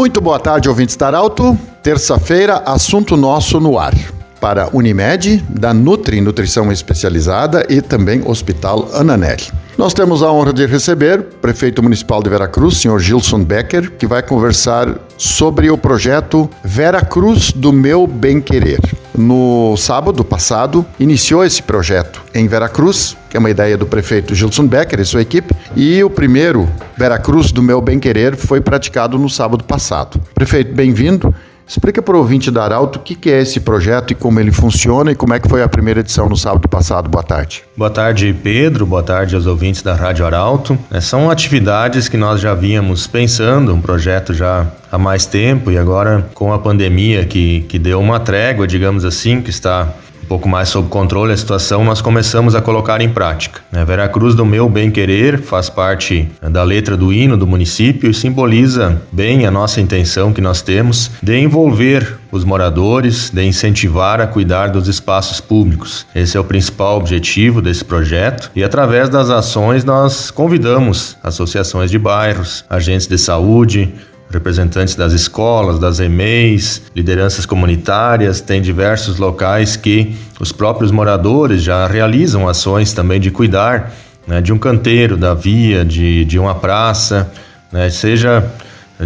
Muito boa tarde, ouvintes da Arauto. Terça-feira, assunto nosso no ar. Para Unimed, da Nutri Nutrição Especializada e também Hospital Ananelli. Nós temos a honra de receber o prefeito municipal de Veracruz, senhor Gilson Becker, que vai conversar sobre o projeto Veracruz do Meu Bem Querer. No sábado passado, iniciou esse projeto em Veracruz, que é uma ideia do prefeito Gilson Becker e sua equipe, e o primeiro Veracruz do Meu Bem Querer foi praticado no sábado passado. Prefeito, bem-vindo. Explica para o ouvinte da Arauto o que, é esse projeto e como ele funciona e como é que foi a primeira edição no sábado passado. Boa tarde. Boa tarde, Pedro. Boa tarde aos ouvintes da Rádio Arauto. É, são atividades que nós já vínhamos pensando, um projeto já há mais tempo e agora com a pandemia que, que deu uma trégua, digamos assim, que está pouco mais sob controle a situação, nós começamos a colocar em prática. A Vera Cruz do Meu Bem Querer faz parte da letra do hino do município e simboliza bem a nossa intenção que nós temos de envolver os moradores, de incentivar a cuidar dos espaços públicos. Esse é o principal objetivo desse projeto e através das ações nós convidamos associações de bairros, agentes de saúde, representantes das escolas, das EMEIs, lideranças comunitárias, tem diversos locais que os próprios moradores já realizam ações também de cuidar né, de um canteiro, da via, de, de uma praça, né, seja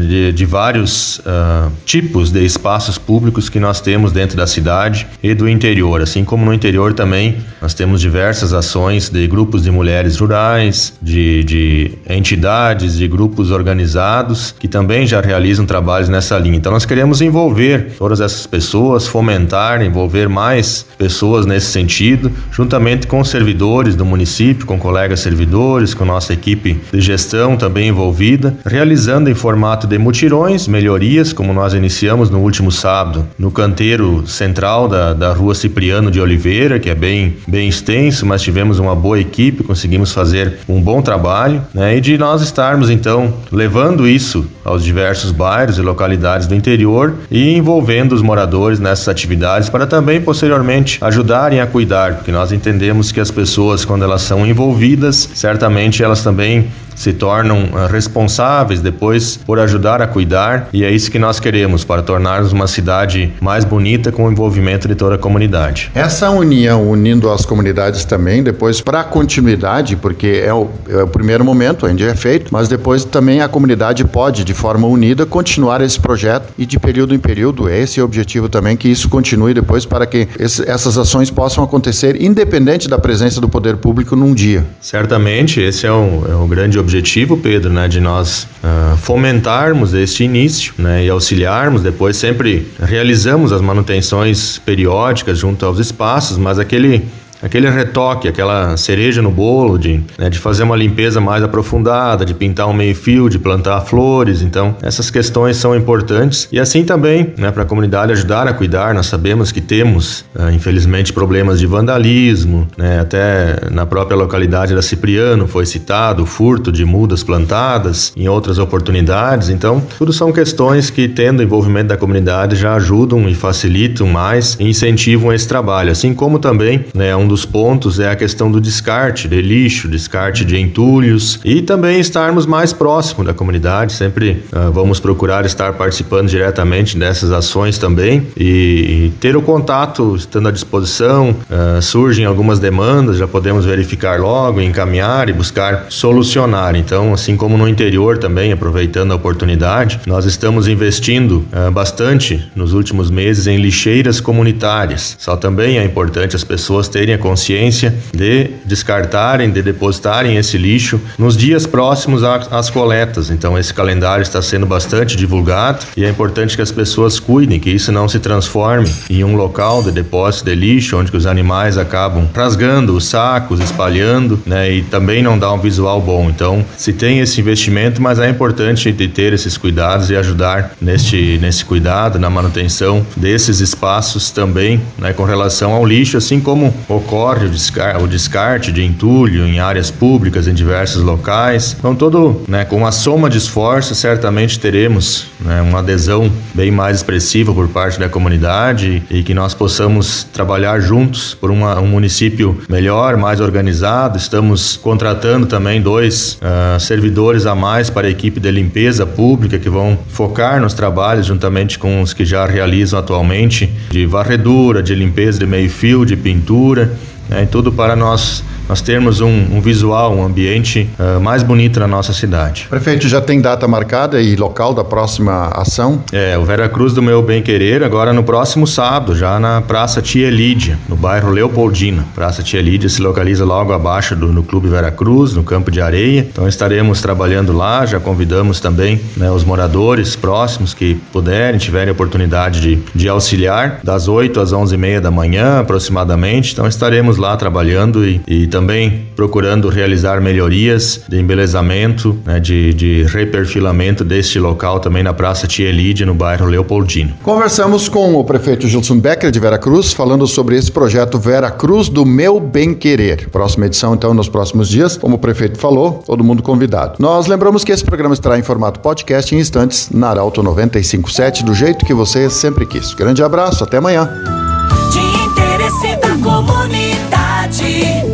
de, de vários uh, tipos de espaços públicos que nós temos dentro da cidade e do interior. Assim como no interior também, nós temos diversas ações de grupos de mulheres rurais, de, de entidades, de grupos organizados que também já realizam trabalhos nessa linha. Então, nós queremos envolver todas essas pessoas, fomentar, envolver mais pessoas nesse sentido, juntamente com servidores do município, com colegas servidores, com nossa equipe de gestão também envolvida, realizando em formato de mutirões, melhorias, como nós iniciamos no último sábado, no canteiro central da, da rua Cipriano de Oliveira, que é bem, bem extenso, mas tivemos uma boa equipe, conseguimos fazer um bom trabalho, né? E de nós estarmos então levando isso aos diversos bairros e localidades do interior e envolvendo os moradores nessas atividades para também posteriormente ajudarem a cuidar, porque nós entendemos que as pessoas, quando elas são envolvidas, certamente elas também se tornam ah, responsáveis depois por ajudar a cuidar e é isso que nós queremos para tornarmos uma cidade mais bonita com o envolvimento de toda a comunidade. Essa união unindo as comunidades também depois para a continuidade, porque é o, é o primeiro momento, onde é feito, mas depois também a comunidade pode de forma unida continuar esse projeto e de período em período esse é o objetivo também que isso continue depois para que esse, essas ações possam acontecer independente da presença do poder público num dia. Certamente esse é o, é o grande objetivo, Pedro, né, de nós uh, fomentarmos este início, né, e auxiliarmos depois sempre realizamos as manutenções periódicas junto aos espaços, mas aquele aquele retoque, aquela cereja no bolo de, né, de fazer uma limpeza mais aprofundada, de pintar um meio-fio, de plantar flores. Então, essas questões são importantes e assim também, né, para a comunidade ajudar a cuidar. Nós sabemos que temos, uh, infelizmente, problemas de vandalismo, né, até na própria localidade da Cipriano foi citado o furto de mudas plantadas em outras oportunidades. Então, tudo são questões que, tendo envolvimento da comunidade, já ajudam e facilitam mais e incentivam esse trabalho. Assim como também, né, um dos pontos é a questão do descarte de lixo, descarte de entulhos e também estarmos mais próximo da comunidade. Sempre uh, vamos procurar estar participando diretamente dessas ações também e, e ter o contato estando à disposição. Uh, surgem algumas demandas, já podemos verificar logo, encaminhar e buscar solucionar. Então, assim como no interior também, aproveitando a oportunidade, nós estamos investindo uh, bastante nos últimos meses em lixeiras comunitárias. Só também é importante as pessoas terem a consciência de descartarem, de depositarem esse lixo nos dias próximos às coletas. Então, esse calendário está sendo bastante divulgado e é importante que as pessoas cuidem, que isso não se transforme em um local de depósito de lixo, onde os animais acabam rasgando os sacos, espalhando, né? E também não dá um visual bom. Então, se tem esse investimento, mas é importante de ter esses cuidados e ajudar neste, nesse cuidado, na manutenção desses espaços também, né? Com relação ao lixo, assim como ocorre o, descar o descarte de entulho em áreas públicas em diversos locais. Então, todo, né, com uma soma de esforços, certamente teremos né, uma adesão bem mais expressiva por parte da comunidade e que nós possamos trabalhar juntos por uma, um município melhor, mais organizado. Estamos contratando também dois uh, servidores a mais para a equipe de limpeza pública que vão focar nos trabalhos juntamente com os que já realizam atualmente de varredura, de limpeza de meio-fio, de pintura, né, tudo para nós nós termos um, um visual, um ambiente uh, mais bonito na nossa cidade. Prefeito, já tem data marcada e local da próxima ação? É, o Vera Cruz do Meu Bem Querer, agora no próximo sábado, já na Praça Tia Lídia, no bairro Leopoldina. Praça Tia Lídia se localiza logo abaixo do no Clube Vera Cruz, no Campo de Areia. Então estaremos trabalhando lá, já convidamos também né, os moradores próximos que puderem, tiverem oportunidade de, de auxiliar, das 8 às 11 e meia da manhã aproximadamente. Então estaremos lá trabalhando e, e também procurando realizar melhorias de embelezamento, né, de, de reperfilamento deste local também na Praça Tia Lídia, no bairro Leopoldino. Conversamos com o prefeito Gilson Becker de Vera Cruz, falando sobre esse projeto Vera Cruz do Meu Bem Querer. Próxima edição, então, nos próximos dias, como o prefeito falou, todo mundo convidado. Nós lembramos que esse programa estará em formato podcast em instantes na Arauto 957, do jeito que você sempre quis. Grande abraço, até amanhã. De interesse da comunidade.